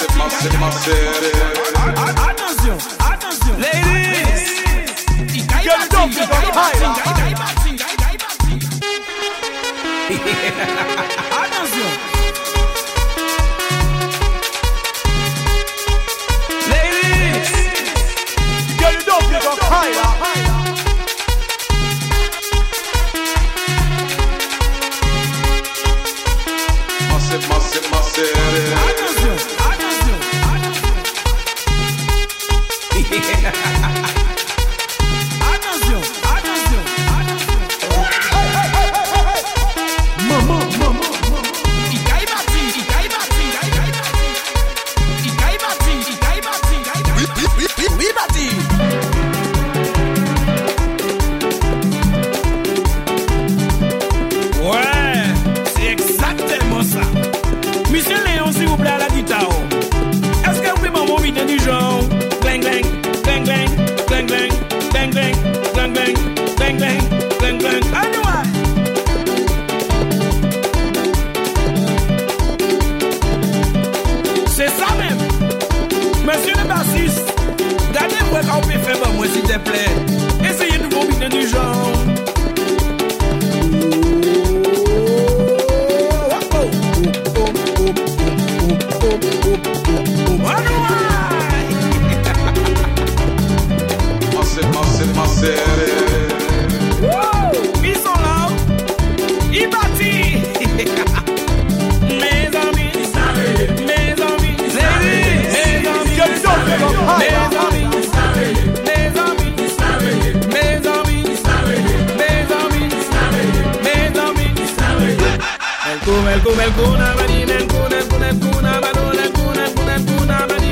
Attention, attention. Ladies. Get up, get it higher.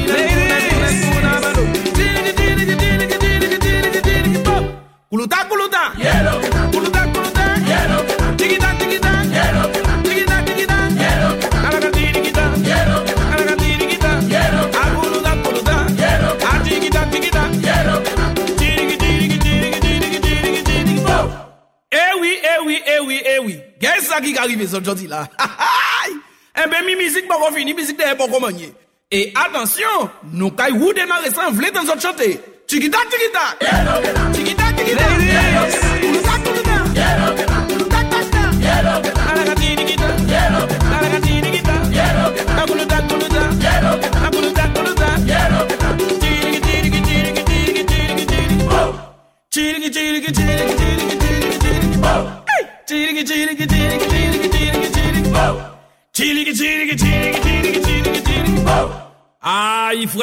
Ladies Gè sa ki karive zot jodi la. Ebe mi mizik bako fini, mizik deye bako manye. E atensyon, nou kay wou demare san vle tan chante. Chikita, chikita. Chikita, chikita.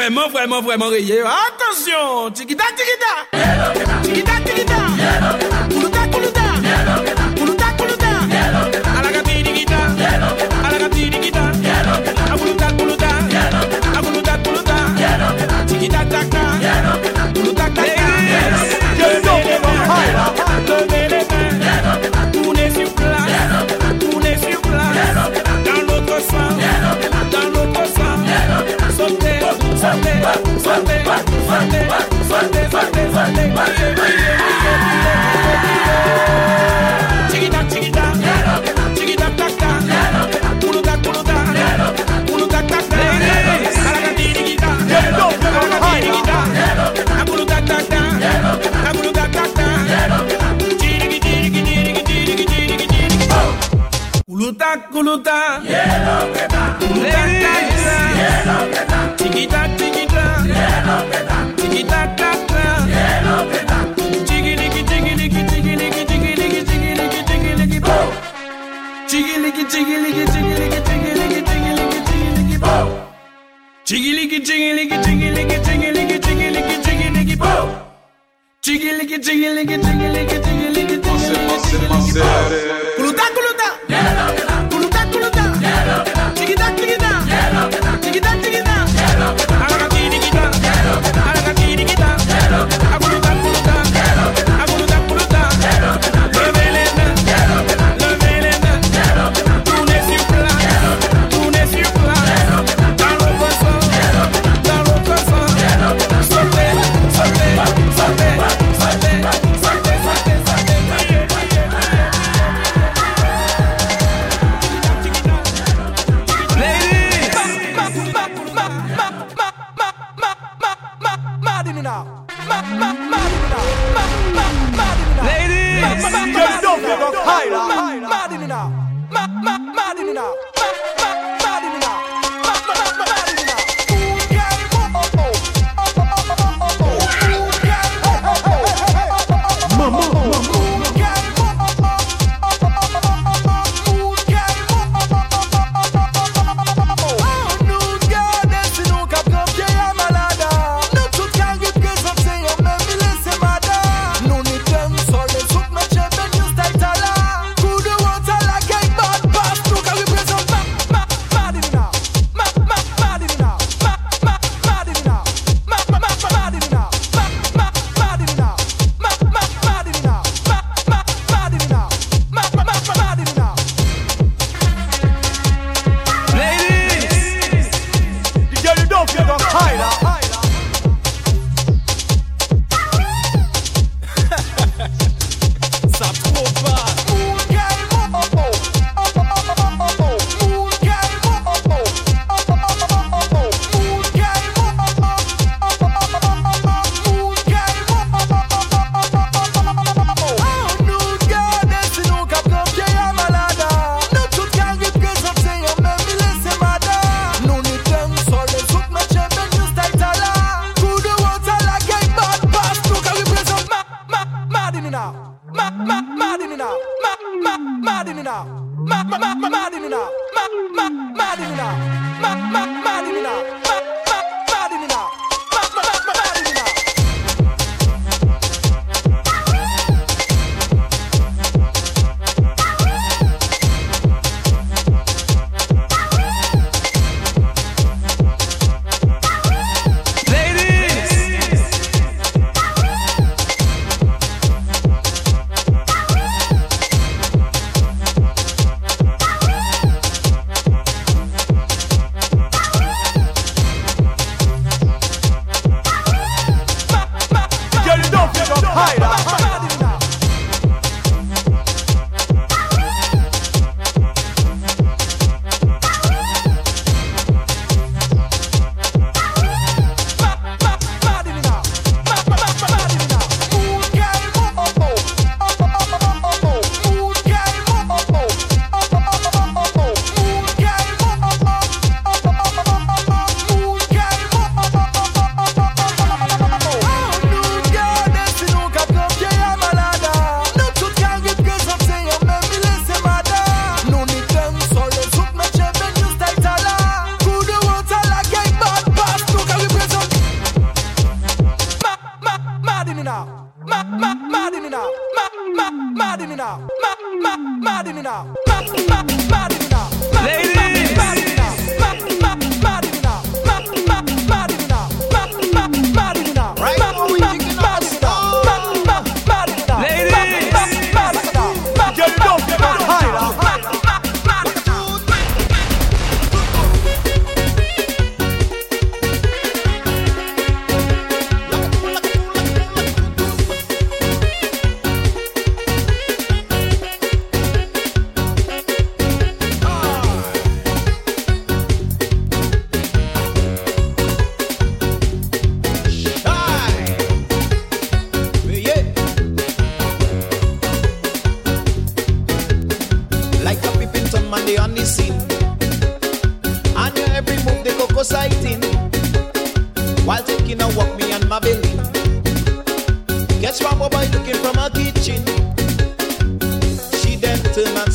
vraiment, vraiment, vraiment rayé. Attention, tikita, tikita. Tikita, tikita. Chigiligi, chigiligi, chigiligi, chigiligi, Massive, chigiligi, massive, massive. Kuluta, in it now. Mad in it now. Mad in it now. Mad in it now.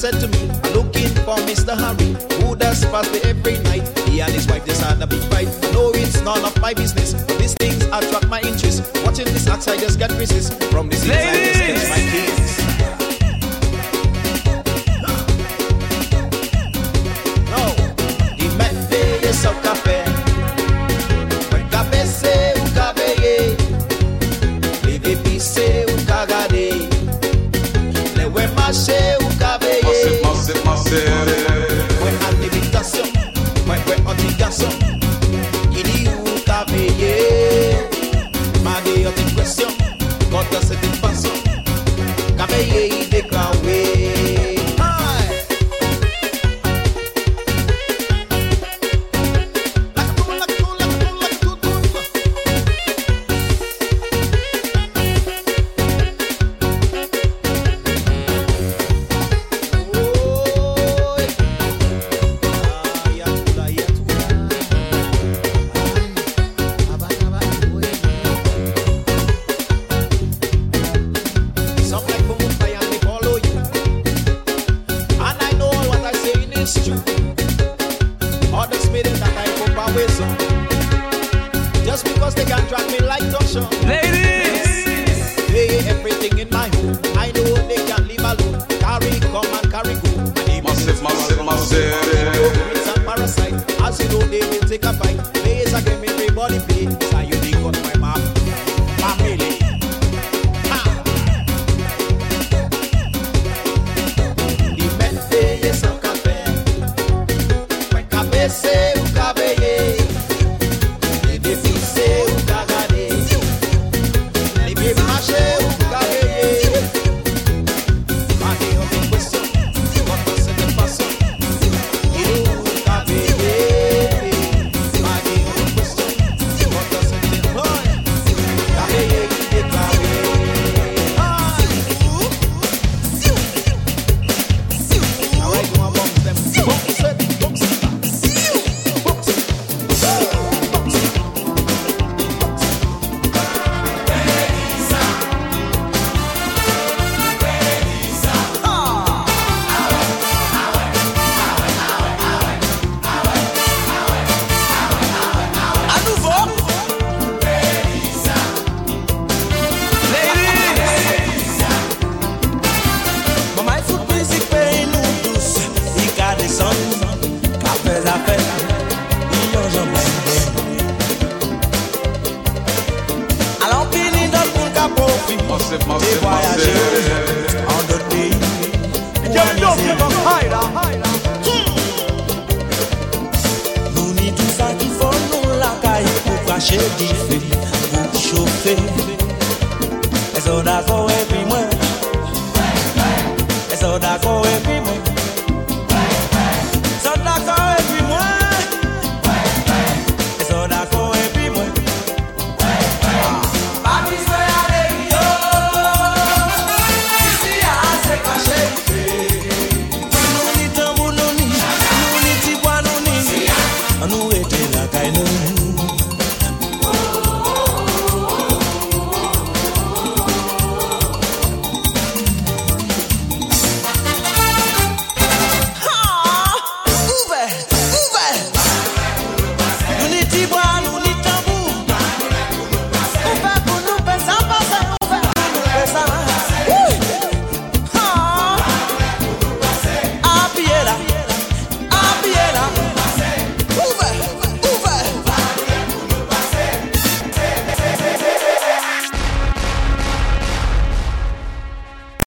said to me, looking for Mr. Harry, who does pass me every night. He and his wife just had a big fight. I know it's none of my business, but these things attract my interest. Watching this outsiders I just get resist. From this things, I just get my kids. No, the Met Day cafe. Ladies, hey, everything in my home. I know they can live alone. Carry come and carry go. And massive, massive, massive. Parasite, as you know, they will take Che di fe, pou chofe E so da so e pi mwen. E so da so e pi mwen.